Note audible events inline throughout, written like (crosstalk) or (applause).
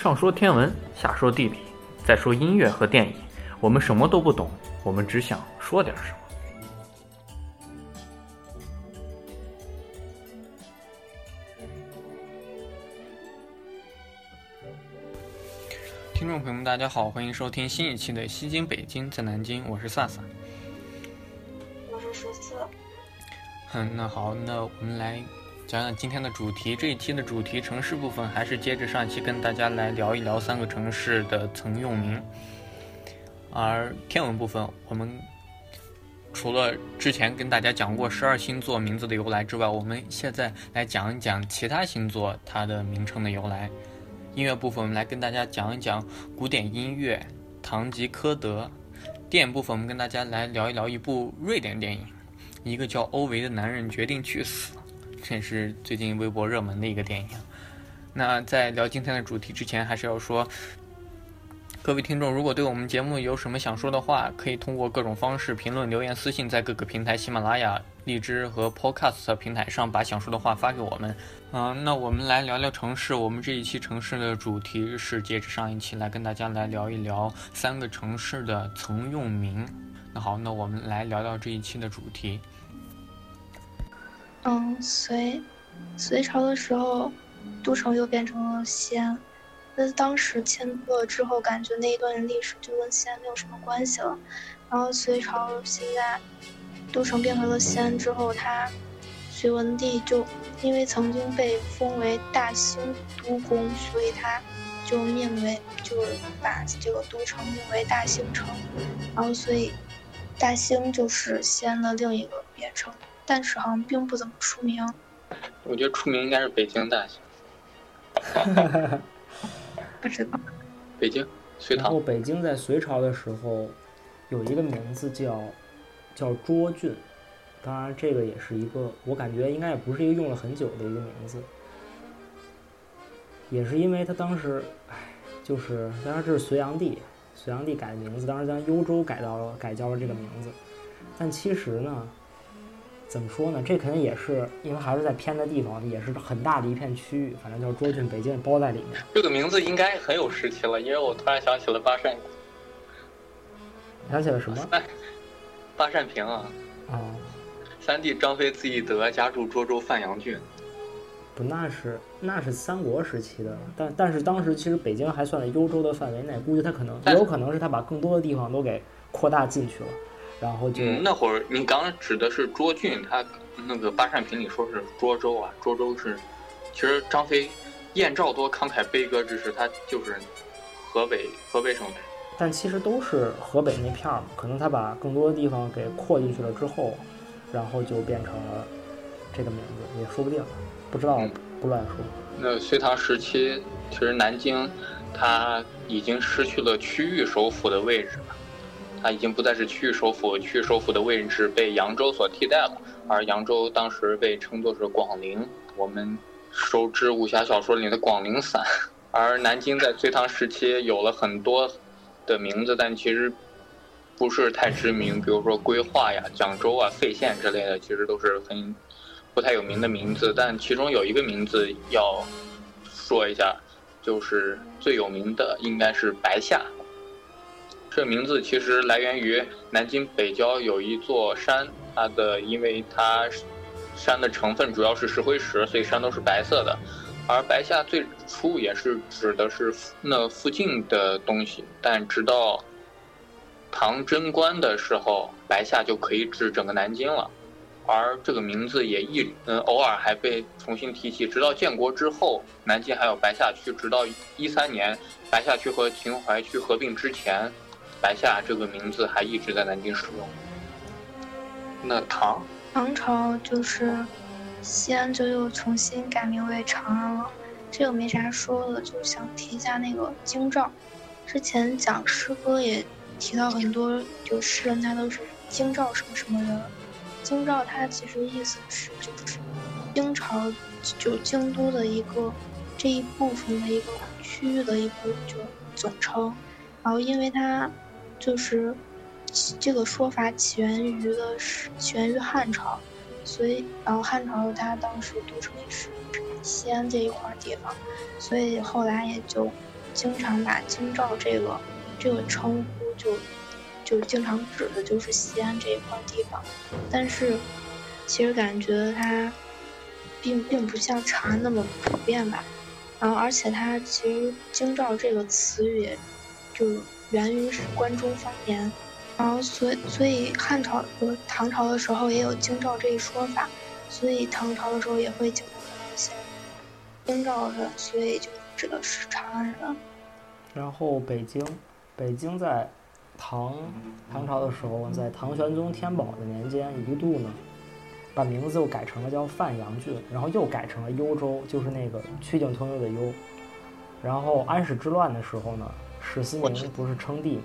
上说天文，下说地理，再说音乐和电影，我们什么都不懂，我们只想说点什么。听众朋友们，大家好，欢迎收听新一期的《西京北京在南京》，我是萨萨。我是十四。嗯，那好，那我们来讲讲今天的主题。这一期的主题城市部分还是接着上一期跟大家来聊一聊三个城市的曾用名。而天文部分，我们除了之前跟大家讲过十二星座名字的由来之外，我们现在来讲一讲其他星座它的名称的由来。音乐部分，我们来跟大家讲一讲古典音乐《堂吉诃德》；电影部分，我们跟大家来聊一聊一部瑞典电影，一个叫欧维的男人决定去死，这也是最近微博热门的一个电影。那在聊今天的主题之前，还是要说，各位听众，如果对我们节目有什么想说的话，可以通过各种方式评论、留言、私信，在各个平台，喜马拉雅、荔枝和 Podcast 平台上把想说的话发给我们。嗯，那我们来聊聊城市。我们这一期城市的主题是接着上一期来跟大家来聊一聊三个城市的曾用名。那好，那我们来聊聊这一期的主题。嗯，隋隋朝的时候，都城又变成了西安。那当时迁都了之后，感觉那一段历史就跟西安没有什么关系了。然后隋朝现在都城变回了西安之后，他隋文帝就。因为曾经被封为大兴都公，所以他就命为，就是把这个都城命为大兴城，然后所以大兴就是西安的另一个别称，但是好像并不怎么出名。我觉得出名应该是北京大学。不知道。北京，隋唐。然后北京在隋朝的时候有一个名字叫叫涿郡。当然，这个也是一个，我感觉应该也不是一个用了很久的一个名字，也是因为他当时，唉，就是当然这是隋炀帝，隋炀帝改的名字，当时将幽州改到了改叫了这个名字，但其实呢，怎么说呢？这肯定也是因为还是在偏的地方，也是很大的一片区域，反正叫涿郡，北京包在里面。这个名字应该很有时期了，因为我突然想起了八扇，想起了什么？八扇屏啊。哦。三弟张飞字翼德，家住涿州范阳郡。不，那是那是三国时期的，但但是当时其实北京还算在幽州的范围内，估计他可能也有可能是他把更多的地方都给扩大进去了，然后就那会儿你刚指的是涿郡，他那个八扇屏里说是涿州啊，涿州是其实张飞燕赵多慷慨悲歌之时，他就是河北河北省的，但其实都是河北那片儿，可能他把更多的地方给扩进去了之后。然后就变成了这个名字，也说不定，不知道，不乱说。那隋唐时期，其实南京，它已经失去了区域首府的位置了，它已经不再是区域首府，区域首府的位置被扬州所替代了。而扬州当时被称作是广陵，我们熟知武侠小说里的广陵散。而南京在隋唐时期有了很多的名字，但其实。不是太知名，比如说规划呀、蒋州啊、费县之类的，其实都是很不太有名的名字。但其中有一个名字要说一下，就是最有名的应该是白下。这名字其实来源于南京北郊有一座山，它的因为它山的成分主要是石灰石，所以山都是白色的。而白下最初也是指的是那附近的东西，但直到。唐贞观的时候，白下就可以指整个南京了，而这个名字也一嗯偶尔还被重新提起，直到建国之后，南京还有白下区，直到一三年白下区和秦淮区合并之前，白下这个名字还一直在南京使用。那唐唐朝就是西安就又重新改名为长安了，这个没啥说的，就想提一下那个京兆，之前讲诗歌也。提到很多，就诗人他都是京兆什么什么人，京兆它其实意思是就是京朝就京都的一个这一部分的一个区域的一个就总称，然后因为它就是这个说法起源于的是起源于汉朝，所以然后汉朝它当时都城是西安这一块地方，所以后来也就经常把京兆这个这个称呼就就经常指的就是西安这一块地方，但是其实感觉它并并不像长安那么普遍吧。然后而且它其实京兆这个词语就源于是关中方言，然后所以所以汉朝和唐朝的时候也有京兆这一说法，所以唐朝的时候也会经常看到一些京兆人，所以就指的是长安人。然后北京，北京在唐唐朝的时候，在唐玄宗天宝的年间，一度呢把名字又改成了叫范阳郡，然后又改成了幽州，就是那个曲径通幽的幽。然后安史之乱的时候呢，史思明不是称帝嘛，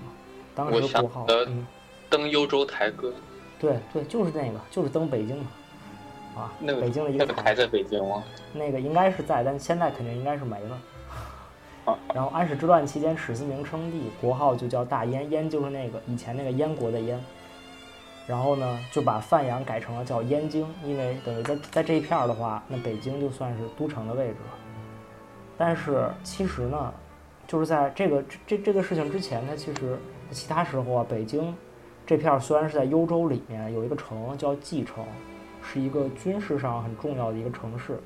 当时国号，呃嗯，登幽州台歌，对对，就是那个，就是登北京嘛，啊，那个北京的一个台那个台在北京吗？那个应该是在，但现在肯定应该是没了。啊然后安史之乱期间，史思明称帝，国号就叫大燕，燕就是那个以前那个燕国的燕。然后呢，就把范阳改成了叫燕京，因为等于在在这一片儿的话，那北京就算是都城的位置了。但是其实呢，就是在这个这这个事情之前，它其实其他时候啊，北京这片虽然是在幽州里面有一个城叫蓟城，是一个军事上很重要的一个城市。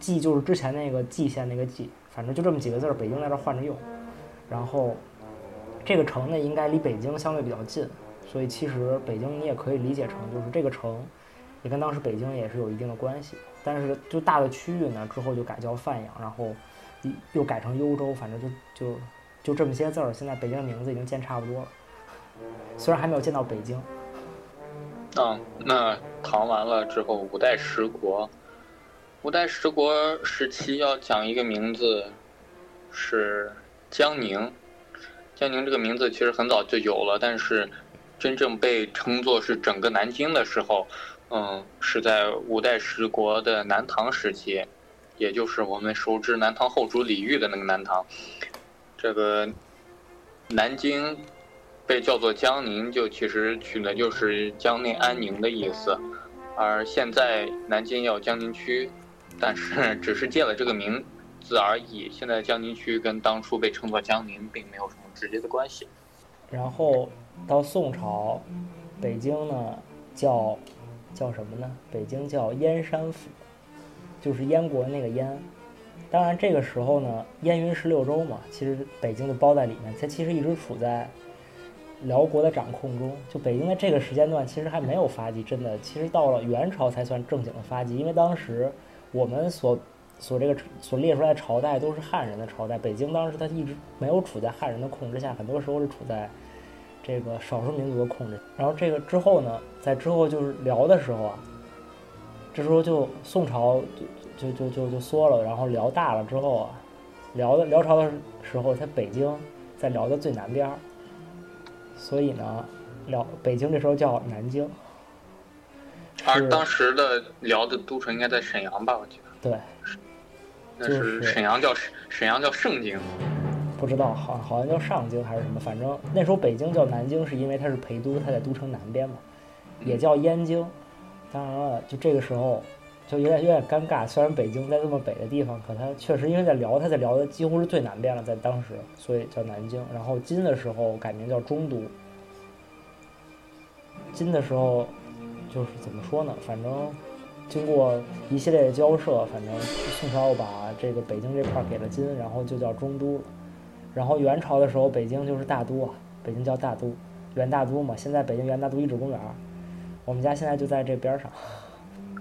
蓟就是之前那个蓟县那个蓟，反正就这么几个字儿，北京在这换着用。然后这个城呢，应该离北京相对比较近，所以其实北京你也可以理解成就是这个城也跟当时北京也是有一定的关系。但是就大的区域呢，之后就改叫范阳，然后又改成幽州，反正就就就这么些字儿。现在北京的名字已经见差不多了，虽然还没有见到北京。嗯，那唐完了之后，五代十国，五代十国时期要讲一个名字是江宁。江宁这个名字其实很早就有了，但是真正被称作是整个南京的时候，嗯，是在五代十国的南唐时期，也就是我们熟知南唐后主李煜的那个南唐。这个南京被叫做江宁，就其实取的就是江内安宁的意思。而现在南京也有江宁区，但是 (laughs) 只是借了这个名字而已。现在江宁区跟当初被称作江宁并没有什么直接的关系。然后到宋朝，北京呢叫叫什么呢？北京叫燕山府，就是燕国那个燕。当然这个时候呢，燕云十六州嘛，其实北京就包在里面，它其实一直处在辽国的掌控中。就北京在这个时间段其实还没有发迹，真的，其实到了元朝才算正经的发迹，因为当时我们所所这个所列出来的朝代都是汉人的朝代，北京当时它一直没有处在汉人的控制下，很多时候是处在这个少数民族的控制。然后这个之后呢，在之后就是辽的时候啊，这时候就宋朝就就就就就缩了，然后辽大了之后啊，辽的辽朝的时候，它北京在辽的最南边儿，所以呢，辽北京这时候叫南京。是而当时的辽的都城应该在沈阳吧？我记得对，那就是是沈阳叫沈沈阳叫盛京。不知道好好像叫上京还是什么，反正那时候北京叫南京，是因为它是陪都，它在都城南边嘛，也叫燕京。当然了，就这个时候就有点有点尴尬，虽然北京在这么北的地方，可它确实因为在辽，它在辽的几乎是最南边了，在当时，所以叫南京。然后金的时候改名叫中都。金的时候就是怎么说呢？反正经过一系列的交涉，反正宋朝把这个北京这块给了金，然后就叫中都了。然后元朝的时候，北京就是大都啊，北京叫大都，元大都嘛。现在北京元大都遗址公园，我们家现在就在这边儿上。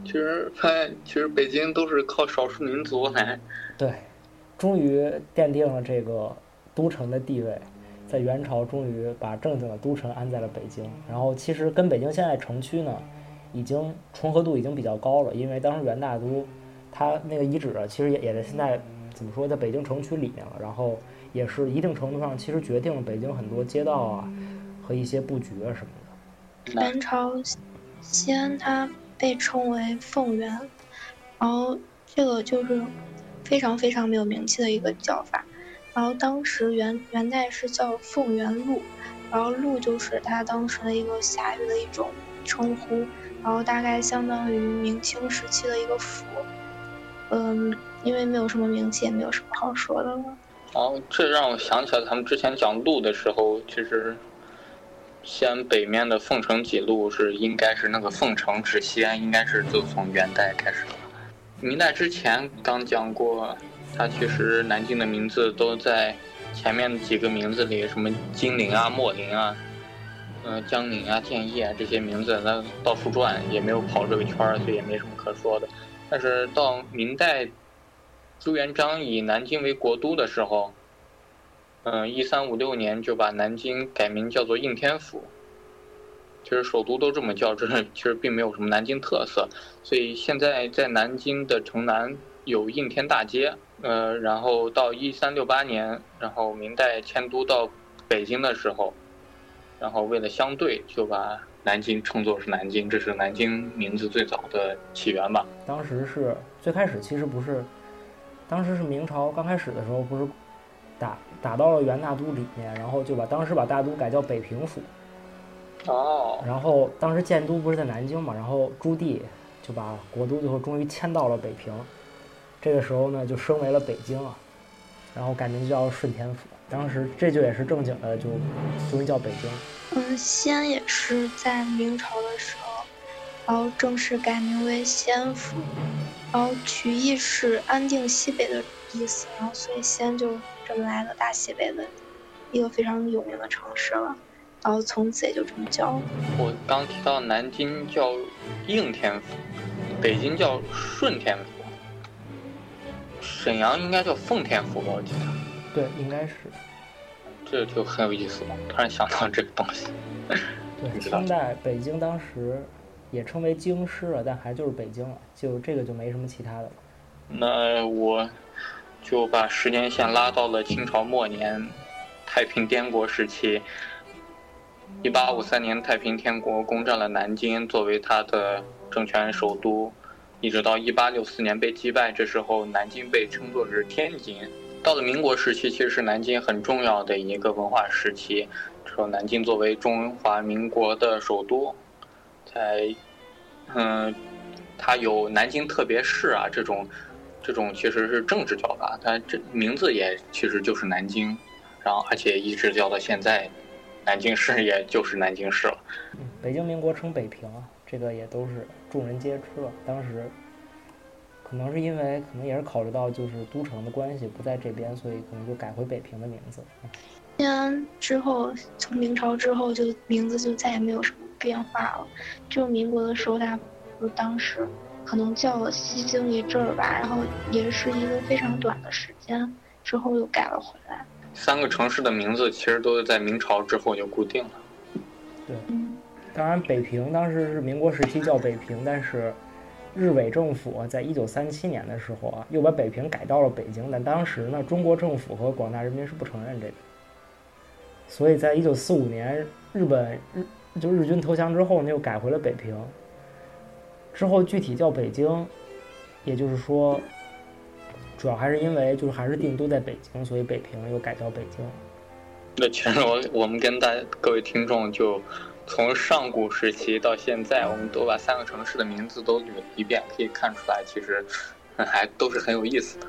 其实发现，其实北京都是靠少数民族来。对，终于奠定了这个都城的地位，在元朝终于把正经的都城安在了北京。然后其实跟北京现在城区呢，已经重合度已经比较高了，因为当时元大都，它那个遗址啊其实也也在现在怎么说，在北京城区里面了。然后也是一定程度上，其实决定了北京很多街道啊和一些布局啊什么的。元朝西安它被称为凤元，然后这个就是非常非常没有名气的一个叫法。然后当时元元代是叫凤元路，然后路就是它当时的一个辖域的一种称呼，然后大概相当于明清时期的一个府。嗯，因为没有什么名气，也没有什么好说的了。哦，这让我想起来，他们之前讲路的时候，其实西安北面的凤城几路是应该是那个凤城至西安，应该是就从元代开始的。明代之前刚讲过，它其实南京的名字都在前面几个名字里，什么金陵啊、墨陵啊、嗯、江宁啊、建业啊这些名字，它到处转，也没有跑这个圈儿，所以也没什么可说的。但是到明代，朱元璋以南京为国都的时候，嗯，一三五六年就把南京改名叫做应天府。其实首都都这么叫，这其实并没有什么南京特色，所以现在在南京的城南有应天大街，呃，然后到一三六八年，然后明代迁都到北京的时候，然后为了相对，就把南京称作是南京，这是南京名字最早的起源吧。当时是最开始其实不是，当时是明朝刚开始的时候不是打打到了元大都里面，然后就把当时把大都改叫北平府，哦，然后当时建都不是在南京嘛，然后朱棣就把国都最后终于迁到了北平，这个时候呢就升为了北京啊，然后改名叫顺天府，当时这就也是正经的就终于叫北京。嗯，西安也是在明朝的时候，然后正式改名为西安府，然后取义是安定西北的意思，然后所以西安就这么来的大西北的一个非常有名的城市了，然后从此也就这么叫了。我刚提到南京叫应天府，北京叫顺天府，沈阳应该叫奉天府吧？我记得，对，应该是这就很有意思了。突然想到这个东西。对。清代北京当时也称为京师了，但还就是北京了，就这个就没什么其他的了。那我就把时间线拉到了清朝末年，太平天国时期。一八五三年，太平天国攻占了南京，作为他的政权首都，一直到一八六四年被击败。这时候，南京被称作是天津。到了民国时期，其实是南京很重要的一个文化时期。说南京作为中华民国的首都，在嗯，它有南京特别市啊这种。这种其实是政治叫法，它这名字也其实就是南京，然后而且一直叫到现在，南京市也就是南京市了。嗯，北京民国称北平啊，这个也都是众人皆知了。当时可能是因为可能也是考虑到就是都城的关系不在这边，所以可能就改回北平的名字。西安之后，从明朝之后就名字就再也没有什么变化了。就民国的时候，它不是当时。可能叫了西京一阵儿吧，然后也是一个非常短的时间，之后又改了回来。三个城市的名字其实都是在明朝之后就固定了。对，嗯，当然北平当时是民国时期叫北平，但是日伪政府在一九三七年的时候啊，又把北平改到了北京，但当时呢，中国政府和广大人民是不承认这个，所以在一九四五年日本日就日军投降之后呢，又改回了北平。之后具体叫北京，也就是说，主要还是因为就是还是定都在北京，所以北平又改叫北京。那其实我我们跟大各位听众就从上古时期到现在，我们都把三个城市的名字都捋了一遍，可以看出来，其实还都是很有意思的。